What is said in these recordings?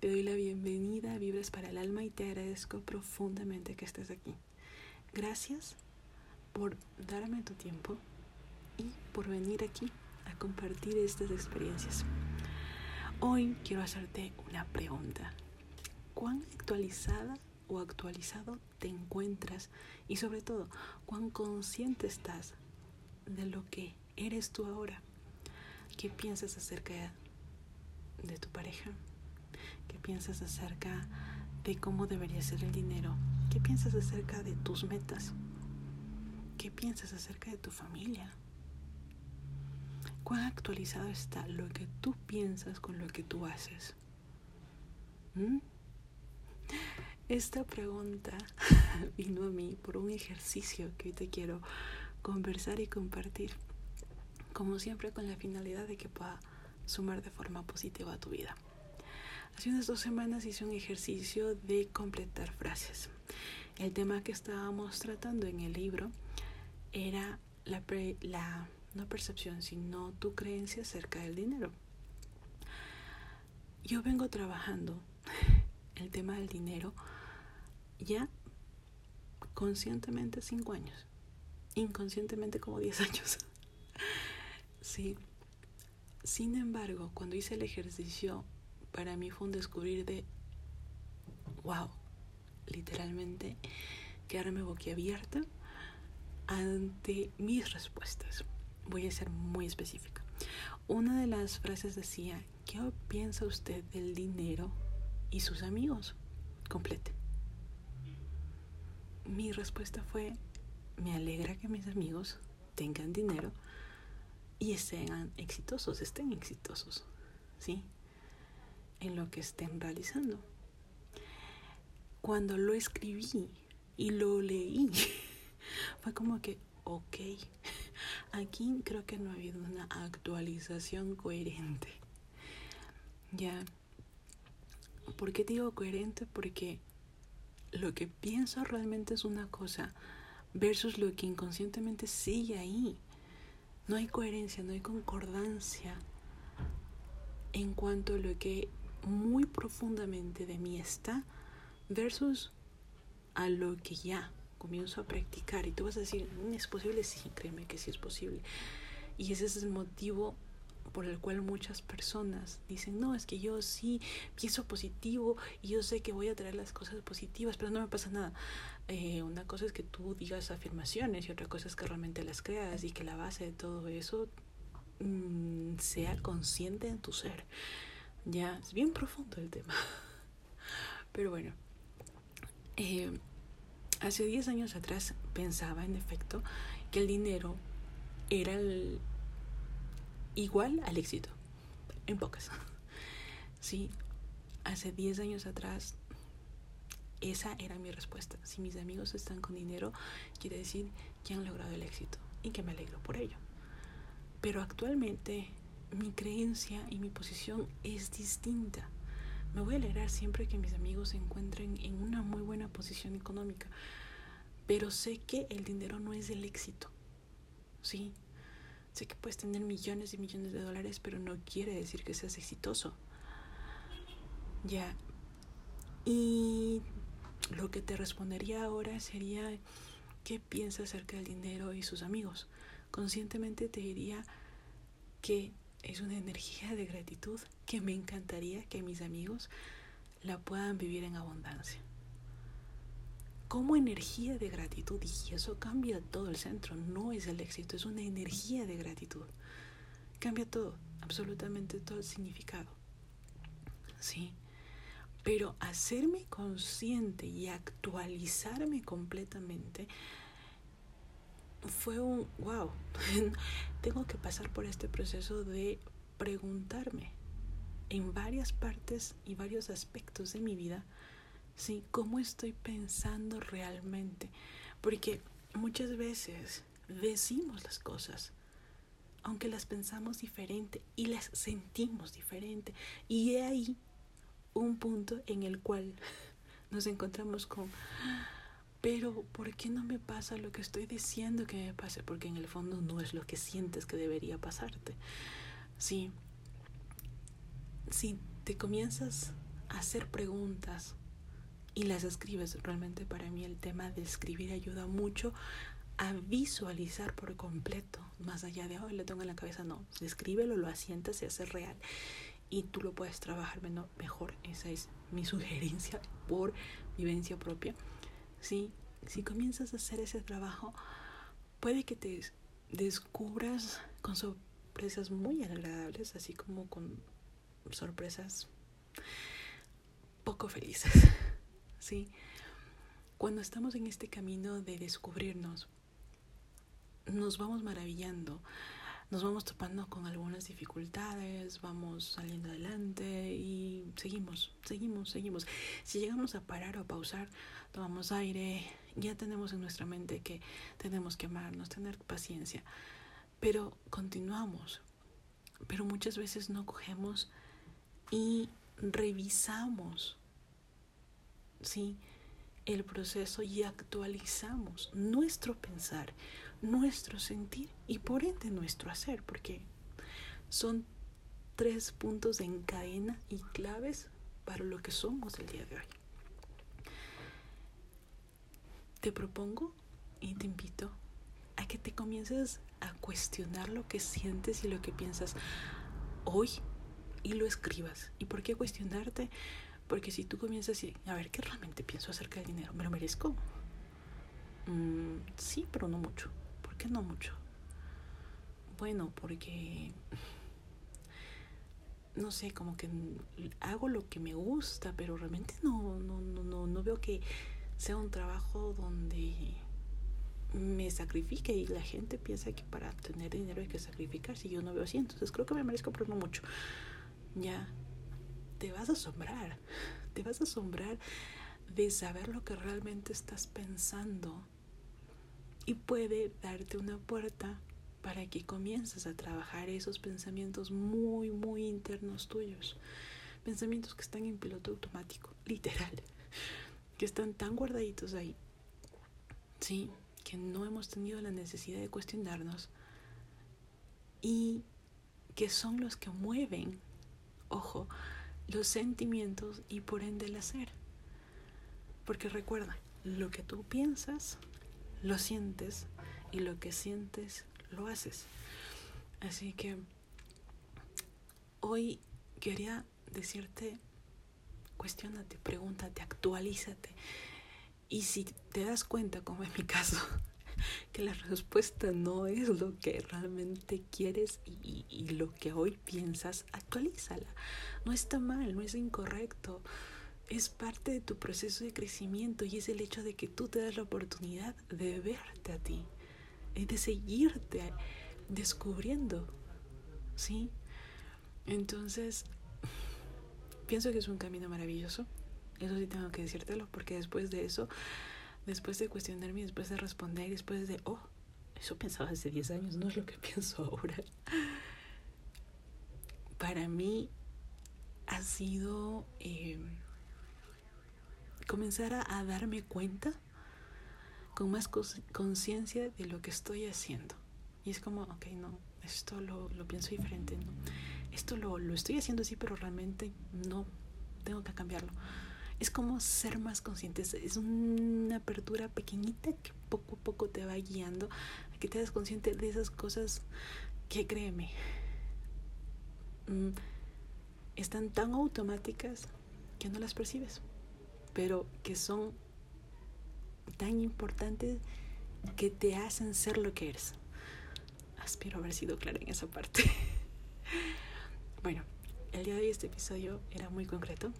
Te doy la bienvenida a Vibras para el Alma y te agradezco profundamente que estés aquí. Gracias por darme tu tiempo y por venir aquí a compartir estas experiencias. Hoy quiero hacerte una pregunta. ¿Cuán actualizada o actualizado te encuentras? Y sobre todo, ¿cuán consciente estás de lo que eres tú ahora? ¿Qué piensas acerca de tu pareja? ¿Qué piensas acerca de cómo debería ser el dinero? ¿Qué piensas acerca de tus metas? ¿Qué piensas acerca de tu familia? ¿Cuán actualizado está lo que tú piensas con lo que tú haces? ¿Mm? Esta pregunta vino a mí por un ejercicio que hoy te quiero conversar y compartir, como siempre con la finalidad de que pueda sumar de forma positiva a tu vida. Hace unas dos semanas hice un ejercicio de completar frases. El tema que estábamos tratando en el libro era la, la no percepción, sino tu creencia acerca del dinero. Yo vengo trabajando el tema del dinero ya conscientemente cinco años, inconscientemente como diez años. sí. Sin embargo, cuando hice el ejercicio, para mí fue un descubrir de, wow, literalmente quedarme boquiabierta ante mis respuestas. Voy a ser muy específica. Una de las frases decía, ¿qué piensa usted del dinero y sus amigos? Complete. Mi respuesta fue, me alegra que mis amigos tengan dinero y sean exitosos, estén exitosos, ¿sí? En lo que estén realizando. Cuando lo escribí y lo leí, fue como que, ok, aquí creo que no ha habido una actualización coherente. Ya. ¿Por qué digo coherente? Porque lo que pienso realmente es una cosa versus lo que inconscientemente sigue ahí. No hay coherencia, no hay concordancia en cuanto a lo que muy profundamente de mí está versus a lo que ya comienzo a practicar y tú vas a decir, mm, ¿es posible? Sí, créeme que sí es posible. Y ese es el motivo por el cual muchas personas dicen, no, es que yo sí pienso positivo y yo sé que voy a traer las cosas positivas, pero no me pasa nada. Eh, una cosa es que tú digas afirmaciones y otra cosa es que realmente las creas y que la base de todo eso mm, sea consciente en tu ser. Ya, es bien profundo el tema. Pero bueno, eh, Hace 10 años atrás pensaba, en efecto, que el dinero era igual al éxito, en pocas. Sí, hace 10 años atrás esa era mi respuesta. Si mis amigos están con dinero, quiere decir que han logrado el éxito y que me alegro por ello. Pero actualmente mi creencia y mi posición es distinta. Me voy a alegrar siempre que mis amigos se encuentren en una muy buena posición económica, pero sé que el dinero no es el éxito. Sí, sé que puedes tener millones y millones de dólares, pero no quiere decir que seas exitoso. Ya. Y lo que te respondería ahora sería, ¿qué piensas acerca del dinero y sus amigos? Conscientemente te diría que es una energía de gratitud que me encantaría que mis amigos la puedan vivir en abundancia. Como energía de gratitud, y eso cambia todo el centro, no es el éxito, es una energía de gratitud. Cambia todo, absolutamente todo el significado. ¿Sí? Pero hacerme consciente y actualizarme completamente fue un wow. Tengo que pasar por este proceso de preguntarme en varias partes y varios aspectos de mi vida, sí, cómo estoy pensando realmente, porque muchas veces decimos las cosas, aunque las pensamos diferente y las sentimos diferente, y he ahí un punto en el cual nos encontramos con pero ¿por qué no me pasa lo que estoy diciendo que me pase? Porque en el fondo no es lo que sientes que debería pasarte. Sí, si te comienzas hacer preguntas y las escribes. Realmente para mí el tema de escribir ayuda mucho a visualizar por completo, más allá de, hoy lo tengo en la cabeza, no, escríbelo, lo asientas, se hace real y tú lo puedes trabajar mejor. Esa es mi sugerencia por vivencia propia. ¿Sí? Si comienzas a hacer ese trabajo, puede que te descubras con sorpresas muy agradables, así como con sorpresas poco felices. ¿Sí? Cuando estamos en este camino de descubrirnos, nos vamos maravillando nos vamos topando con algunas dificultades, vamos saliendo adelante y seguimos, seguimos, seguimos. Si llegamos a parar o pausar, tomamos aire, ya tenemos en nuestra mente que tenemos que amarnos, tener paciencia, pero continuamos. Pero muchas veces no cogemos y revisamos, ¿sí? El proceso y actualizamos nuestro pensar nuestro sentir y por ende nuestro hacer, porque son tres puntos en cadena y claves para lo que somos el día de hoy. Te propongo y te invito a que te comiences a cuestionar lo que sientes y lo que piensas hoy y lo escribas. ¿Y por qué cuestionarte? Porque si tú comienzas a ver qué realmente pienso acerca del dinero, ¿me lo merezco? Mm, sí, pero no mucho. ¿Por qué no mucho? Bueno, porque no sé, como que hago lo que me gusta, pero realmente no, no, no, no, veo que sea un trabajo donde me sacrifique y la gente piensa que para tener dinero hay que sacrificar si yo no veo así, entonces creo que me merezco, pero no mucho. Ya, te vas a asombrar, te vas a asombrar de saber lo que realmente estás pensando y puede darte una puerta para que comiences a trabajar esos pensamientos muy, muy internos tuyos. Pensamientos que están en piloto automático, literal, que están tan guardaditos ahí, sí, que no hemos tenido la necesidad de cuestionarnos y que son los que mueven, ojo, los sentimientos y por ende el hacer. Porque recuerda, lo que tú piensas lo sientes y lo que sientes lo haces. Así que hoy quería decirte, cuestionate, pregúntate, actualízate. Y si te das cuenta, como en mi caso, que la respuesta no es lo que realmente quieres y, y, lo que hoy piensas, actualízala. No está mal, no es incorrecto es parte de tu proceso de crecimiento y es el hecho de que tú te das la oportunidad de verte a ti, de seguirte descubriendo, ¿sí? Entonces, pienso que es un camino maravilloso, eso sí tengo que decírtelo, porque después de eso, después de cuestionarme, después de responder, después de, oh, eso pensaba hace 10 años, no es lo que pienso ahora. Para mí ha sido... Eh, comenzar a, darme cuenta con más conciencia de lo que estoy haciendo. Y es como, ok, no, esto lo, lo pienso diferente, no. Esto lo, lo estoy haciendo así, pero realmente no, tengo que cambiarlo. Es como ser más consciente, es una apertura pequeñita que poco a poco te va guiando a que te das consciente de esas cosas que créeme, mm, están tan automáticas que no las percibes pero que son tan importantes que te hacen ser lo que eres. Espero haber sido clara en esa parte. bueno, el día de hoy este episodio era muy concreto.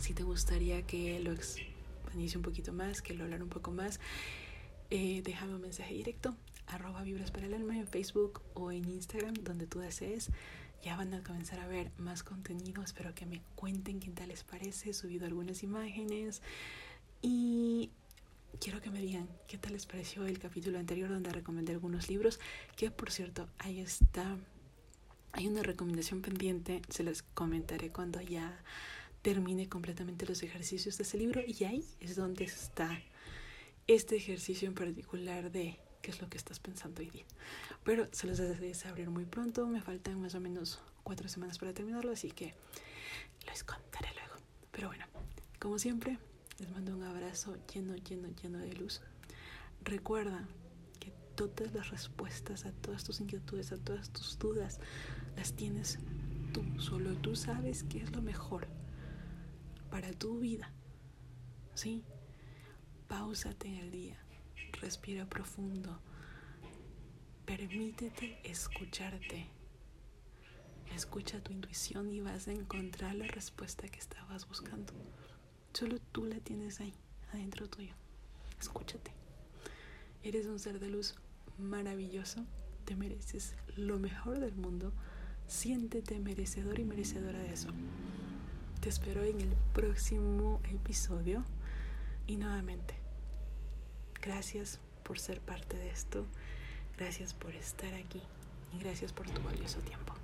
Si te gustaría que lo expandiese un poquito más, que lo hablara un poco más, eh, déjame un mensaje directo, arroba vibras para el alma en Facebook o en Instagram, donde tú desees ya van a comenzar a ver más contenido. Espero que me cuenten qué tal les parece. He subido algunas imágenes y quiero que me digan qué tal les pareció el capítulo anterior donde recomendé algunos libros. Que por cierto, ahí está. Hay una recomendación pendiente. Se las comentaré cuando ya termine completamente los ejercicios de ese libro. Y ahí es donde está este ejercicio en particular de qué es lo que estás pensando hoy día. Pero se los deseo abrir muy pronto, me faltan más o menos cuatro semanas para terminarlo, así que les contaré luego. Como siempre, les mando un abrazo lleno, lleno, lleno de luz. Recuerda que todas las respuestas a todas tus inquietudes, a todas tus dudas, las tienes tú. Solo tú sabes qué es lo mejor para tu vida. ¿Sí? Páusate en el día. Respira profundo. Permítete escucharte. Escucha tu intuición y vas a encontrar la respuesta que estabas buscando. Solo tú la tienes ahí, adentro tuyo. Escúchate. Eres un ser de luz maravilloso. Te mereces lo mejor del mundo. Siéntete merecedor y merecedora de eso. Te espero en el próximo episodio. Y nuevamente, gracias por ser parte de esto. Gracias por estar aquí. Y gracias por tu valioso tiempo.